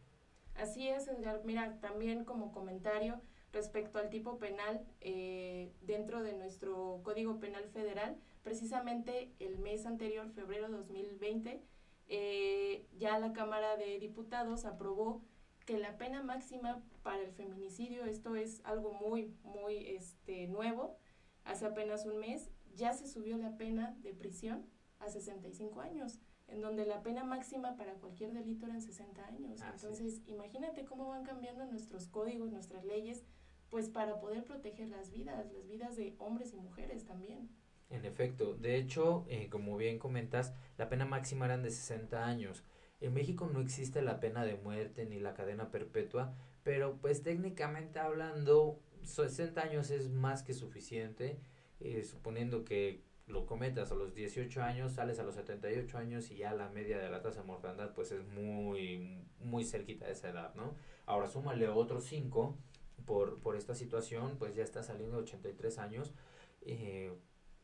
Así es, Edgar. Mira, también como comentario respecto al tipo penal, eh, dentro de nuestro Código Penal Federal, precisamente el mes anterior, febrero de 2020, eh, ya la Cámara de Diputados aprobó que la pena máxima para el feminicidio, esto es algo muy, muy este, nuevo, hace apenas un mes, ya se subió la pena de prisión a 65 años, en donde la pena máxima para cualquier delito eran 60 años. Entonces, imagínate cómo van cambiando nuestros códigos, nuestras leyes, pues para poder proteger las vidas, las vidas de hombres y mujeres también. En efecto, de hecho, eh, como bien comentas, la pena máxima eran de 60 años. En México no existe la pena de muerte ni la cadena perpetua, pero pues técnicamente hablando, 60 años es más que suficiente, eh, suponiendo que lo cometas a los 18 años, sales a los 78 años y ya la media de la tasa de mortandad pues es muy, muy cerquita de esa edad, ¿no? Ahora súmale otros 5 por, por esta situación, pues ya está saliendo de 83 años. Eh,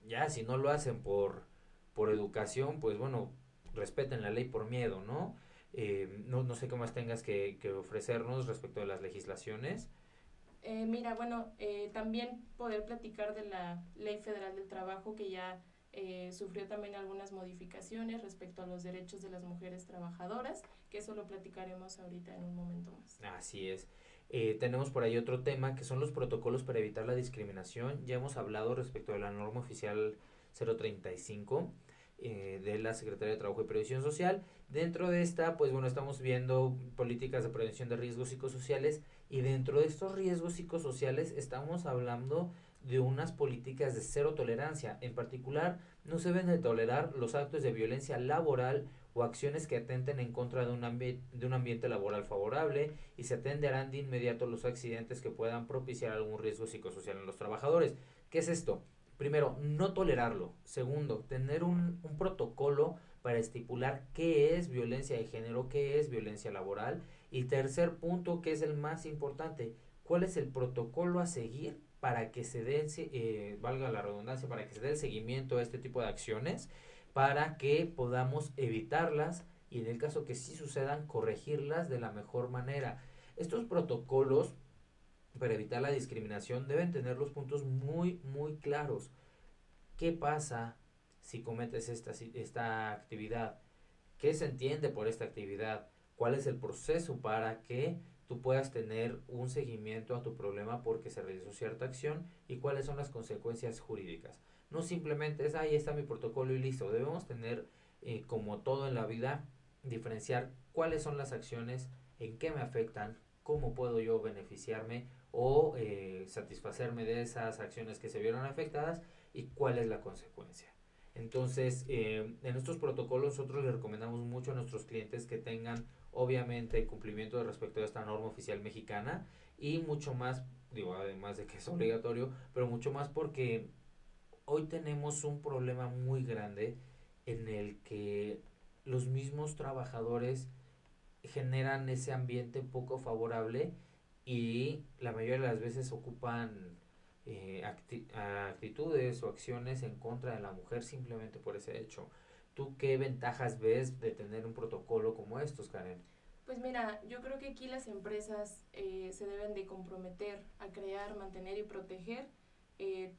ya si no lo hacen por, por educación, pues bueno, respeten la ley por miedo, ¿no? Eh, no, no sé qué más tengas que ofrecernos respecto de las legislaciones. Eh, mira, bueno, eh, también poder platicar de la Ley Federal del Trabajo que ya eh, sufrió también algunas modificaciones respecto a los derechos de las mujeres trabajadoras, que eso lo platicaremos ahorita en un momento más. Así es. Eh, tenemos por ahí otro tema que son los protocolos para evitar la discriminación. Ya hemos hablado respecto de la norma oficial 035 eh, de la Secretaría de Trabajo y Previsión Social. Dentro de esta, pues bueno, estamos viendo políticas de prevención de riesgos psicosociales y dentro de estos riesgos psicosociales estamos hablando de unas políticas de cero tolerancia. En particular, no se deben de tolerar los actos de violencia laboral o acciones que atenten en contra de un, de un ambiente laboral favorable y se atenderán de inmediato los accidentes que puedan propiciar algún riesgo psicosocial en los trabajadores. ¿Qué es esto? Primero, no tolerarlo. Segundo, tener un, un protocolo para estipular qué es violencia de género, qué es violencia laboral. Y tercer punto, que es el más importante, cuál es el protocolo a seguir para que se dé, eh, valga la redundancia, para que se dé el seguimiento a este tipo de acciones para que podamos evitarlas y en el caso que sí sucedan, corregirlas de la mejor manera. Estos protocolos para evitar la discriminación deben tener los puntos muy, muy claros. ¿Qué pasa si cometes esta, esta actividad? ¿Qué se entiende por esta actividad? ¿Cuál es el proceso para que tú puedas tener un seguimiento a tu problema porque se realizó cierta acción y cuáles son las consecuencias jurídicas? No simplemente es, ahí está mi protocolo y listo. Debemos tener, eh, como todo en la vida, diferenciar cuáles son las acciones, en qué me afectan, cómo puedo yo beneficiarme o eh, satisfacerme de esas acciones que se vieron afectadas y cuál es la consecuencia. Entonces, eh, en estos protocolos nosotros les recomendamos mucho a nuestros clientes que tengan obviamente cumplimiento de respecto a esta norma oficial mexicana y mucho más, digo, además de que es obligatorio, pero mucho más porque hoy tenemos un problema muy grande en el que los mismos trabajadores generan ese ambiente poco favorable y la mayoría de las veces ocupan eh, actitudes o acciones en contra de la mujer simplemente por ese hecho. ¿Tú qué ventajas ves de tener un protocolo como estos, Karen? Pues mira, yo creo que aquí las empresas eh, se deben de comprometer a crear, mantener y proteger eh,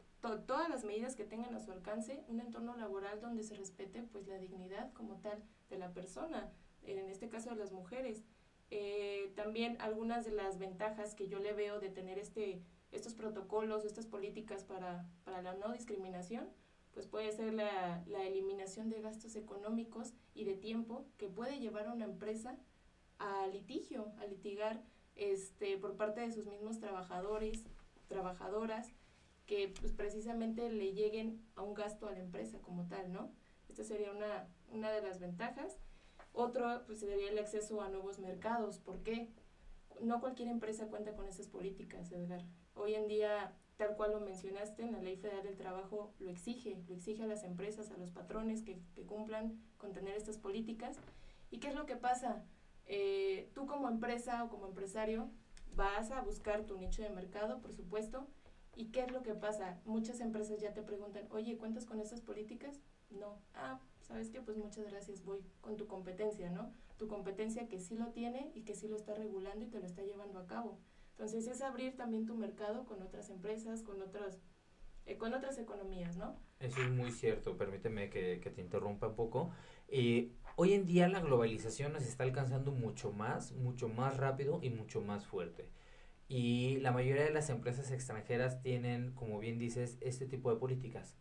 todas las medidas que tengan a su alcance, un entorno laboral donde se respete pues la dignidad como tal de la persona, en este caso de las mujeres. Eh, también algunas de las ventajas que yo le veo de tener este, estos protocolos, estas políticas para, para la no discriminación, pues puede ser la, la, eliminación de gastos económicos y de tiempo que puede llevar a una empresa a litigio, a litigar este, por parte de sus mismos trabajadores, trabajadoras, que pues precisamente le lleguen a un gasto a la empresa como tal, ¿no? Esta sería una, una de las ventajas. Otro pues sería el acceso a nuevos mercados. ¿Por qué? No cualquier empresa cuenta con esas políticas, Edgar. Hoy en día, tal cual lo mencionaste, en la Ley Federal del Trabajo lo exige, lo exige a las empresas, a los patrones que, cumplan con tener estas políticas. ¿Y qué es lo que pasa? Eh, tú como empresa o como empresario vas a buscar tu nicho de mercado, por supuesto, ¿y qué es lo que pasa? Muchas empresas ya te preguntan, oye, ¿cuentas con estas políticas? No. Ah, ¿sabes qué? Pues muchas gracias, voy con tu competencia, ¿no? Tu competencia que sí lo tiene y que sí lo está regulando y te lo está llevando a cabo. Entonces es abrir también tu mercado con otras empresas, con otras, eh, con otras economías, ¿no? Eso es muy cierto, permíteme que, que te interrumpa un poco. Eh, hoy en día la globalización nos está alcanzando mucho más, mucho más rápido y mucho más fuerte. Y la mayoría de las empresas extranjeras tienen, como bien dices, este tipo de políticas.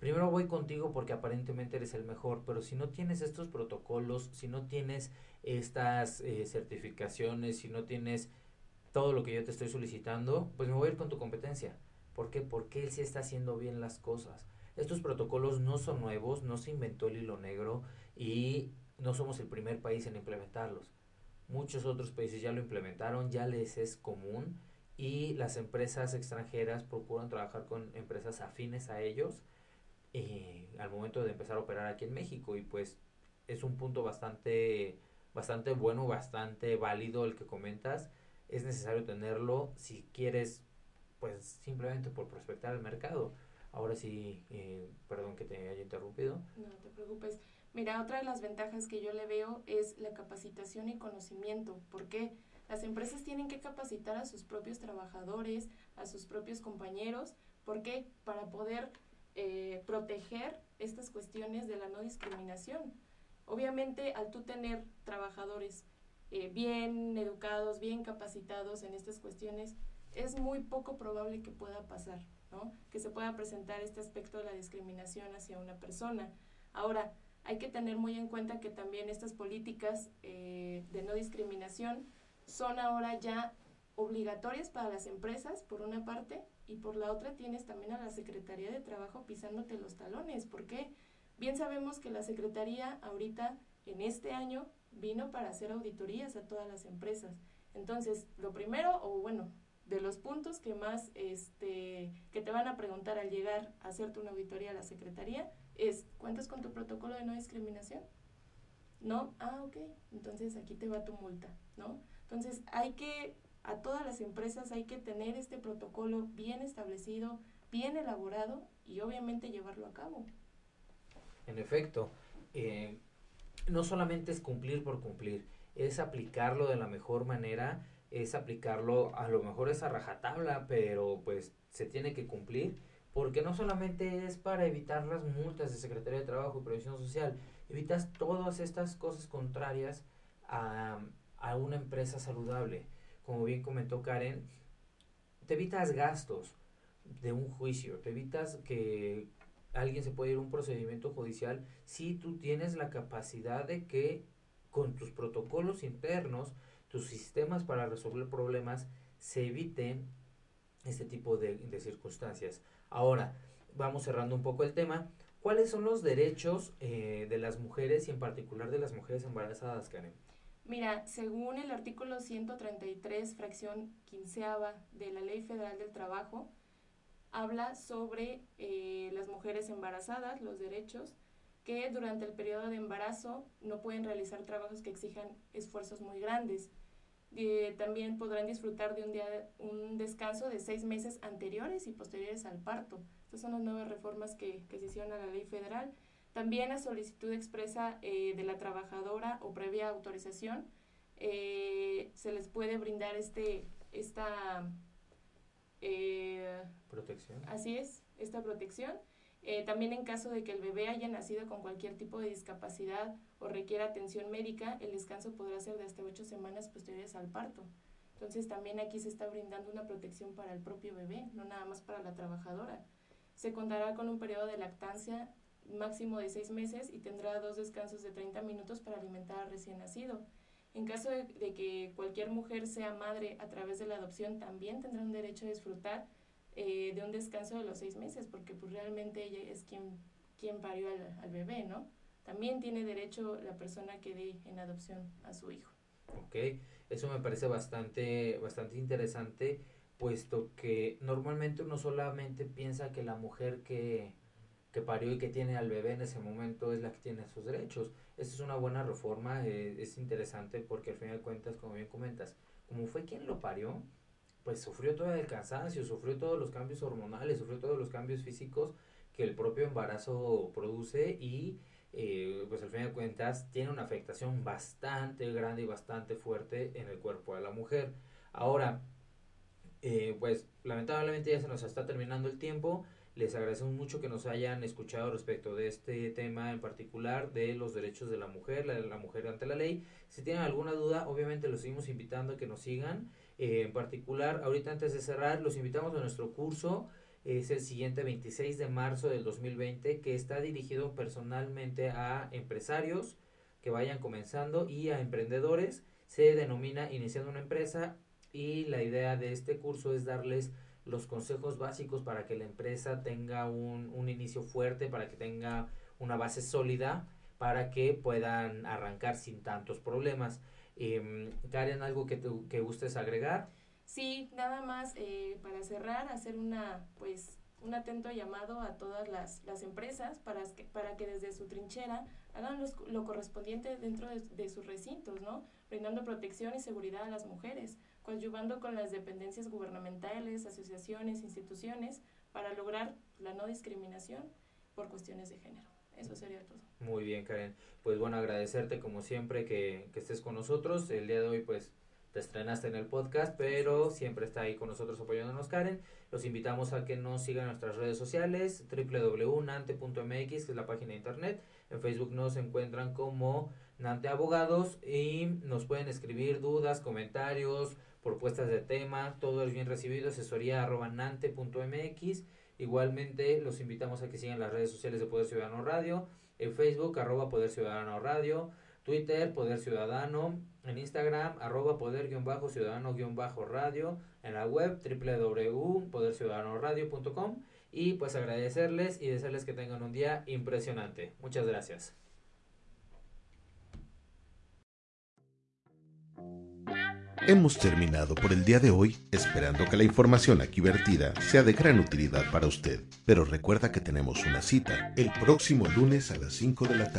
Primero voy contigo porque aparentemente eres el mejor, pero si no tienes estos protocolos, si no tienes estas eh, certificaciones, si no tienes todo lo que yo te estoy solicitando, pues me voy a ir con tu competencia. ¿Por qué? Porque él sí está haciendo bien las cosas. Estos protocolos no son nuevos, no se inventó el hilo negro y no somos el primer país en implementarlos. Muchos otros países ya lo implementaron, ya les es común y las empresas extranjeras procuran trabajar con empresas afines a ellos eh, al momento de empezar a operar aquí en México y pues es un punto bastante bastante bueno, bastante válido el que comentas. Es necesario tenerlo si quieres pues simplemente por prospectar el mercado. Ahora sí, eh, perdón que te haya interrumpido. No te preocupes. Mira, otra de las ventajas que yo le veo es la capacitación y conocimiento. ¿Por qué? Las empresas tienen que capacitar a sus propios trabajadores, a sus propios compañeros. ¿Por qué? Para poder eh, proteger estas cuestiones de la no discriminación. Obviamente, al tú tener trabajadores eh, bien educados, bien capacitados en estas cuestiones, es muy poco probable que pueda pasar, ¿no? Que se pueda presentar este aspecto de la discriminación hacia una persona. Ahora, hay que tener muy en cuenta que también estas políticas eh, de no discriminación son ahora ya obligatorias para las empresas, por una parte, y por la otra tienes también a la Secretaría de Trabajo pisándote los talones. ¿Por qué? Bien sabemos que la Secretaría ahorita, en este año, vino para hacer auditorías a todas las empresas. Entonces, lo primero, o bueno, de los puntos que más, este, que te van a preguntar al llegar a hacerte una auditoría a la Secretaría, es, ¿cuentas con tu protocolo de no discriminación? ¿No? Ah, ok. Entonces aquí te va tu multa, ¿no? Entonces hay que, a todas las empresas hay que tener este protocolo bien establecido, bien elaborado y obviamente llevarlo a cabo. En efecto, eh, no solamente es cumplir por cumplir, es aplicarlo de la mejor manera, es aplicarlo, a lo mejor es a rajatabla, pero pues se tiene que cumplir porque no solamente es para evitar las multas de Secretaría de Trabajo y Previsión Social, evitas todas estas cosas contrarias a, a una empresa saludable. Como bien comentó Karen, te evitas gastos de un juicio, te evitas que alguien se pueda ir a un procedimiento judicial si tú tienes la capacidad de que con tus protocolos internos, tus sistemas para resolver problemas, se evite este tipo de, de circunstancias. Ahora, vamos cerrando un poco el tema. ¿Cuáles son los derechos eh, de las mujeres y en particular de las mujeres embarazadas, Karen? Mira, según el artículo 133, fracción quinceava de la Ley Federal del Trabajo, habla sobre eh, las mujeres embarazadas, los derechos, que durante el periodo de embarazo no pueden realizar trabajos que exijan esfuerzos muy grandes. También podrán disfrutar de un, día, un descanso de seis meses anteriores y posteriores al parto. Estas son las nuevas reformas que, que se hicieron a la ley federal. También a solicitud expresa eh, de la trabajadora o previa autorización, eh, se les puede brindar este, esta eh, protección. Así es, esta protección. también en caso de que el bebé haya nacido con cualquier tipo de discapacidad o requiera atención médica, el descanso podrá ser de hasta ocho semanas posteriores al parto. Entonces también aquí se está brindando una protección para el propio bebé, no nada más para la trabajadora. Se contará con un periodo de lactancia máximo de seis meses y tendrá dos descansos de 30 minutos para alimentar al recién nacido. En caso de, que cualquier mujer sea madre a través de la adopción, también tendrá un derecho a disfrutar eh, de un descanso de los seis meses, porque pues realmente ella es quien, quien parió al, al, bebé, ¿no? También tiene derecho la persona que dé en adopción a su hijo. Ok, eso me parece bastante, bastante interesante, puesto que normalmente uno solamente piensa que la mujer que, que parió y que tiene al bebé en ese momento es la que tiene sus derechos. Esa es una buena reforma, eh, es interesante porque al final de cuentas, como bien comentas, como fue quien lo parió, pues sufrió todo el cansancio, sufrió todos los cambios hormonales, sufrió todos los cambios físicos que el propio embarazo produce y eh, pues al final de cuentas tiene una afectación bastante grande y bastante fuerte en el cuerpo de la mujer. Ahora, eh, pues lamentablemente ya se nos está terminando el tiempo. Les agradecemos mucho que nos hayan escuchado respecto de este tema en particular de los derechos de la mujer, la, mujer ante la ley. Si tienen alguna duda, obviamente los seguimos invitando a que nos sigan. Eh, en particular, ahorita antes de cerrar, los invitamos a nuestro curso. Es el siguiente 26 de marzo del 2020 que está dirigido personalmente a empresarios que vayan comenzando y a emprendedores. Se denomina Iniciando una empresa y la idea de este curso es darles los consejos básicos para que la empresa tenga un, un inicio fuerte, para que tenga una base sólida, para que puedan arrancar sin tantos problemas. Eh, Karen, ¿algo que, tú, que gustes agregar? Sí, nada más eh, para cerrar, hacer una, pues, un atento llamado a todas las, las empresas para que, para que desde su trinchera hagan los, lo correspondiente dentro de, de, sus recintos, ¿no? Brindando protección y seguridad a las mujeres coadyuvando con las dependencias gubernamentales, asociaciones, instituciones, para lograr la no discriminación por cuestiones de género. Eso sería todo. Muy bien, Karen. Pues bueno, agradecerte como siempre que, que estés con nosotros. El día de hoy, pues te estrenaste en el podcast, pero siempre está ahí con nosotros apoyándonos Karen. Los invitamos a que nos sigan en nuestras redes sociales, www.nante.mx, que es la página de internet. En Facebook nos encuentran como Nante Abogados y nos pueden escribir dudas, comentarios, propuestas de tema, todo es bien recibido, asesoría arroba nante.mx. Igualmente los invitamos a que sigan las redes sociales de Poder Ciudadano Radio, en Facebook arroba Poder Ciudadano Radio, Twitter Poder Ciudadano, en Instagram arroba Poder-Ciudadano-Radio, en la web www.poderciudadanoradio.com y pues agradecerles y desearles que tengan un día impresionante. Muchas gracias. Hemos terminado por el día de hoy, esperando que la información aquí vertida sea de gran utilidad para usted. Pero recuerda que tenemos una cita el próximo lunes a las 5 de la tarde.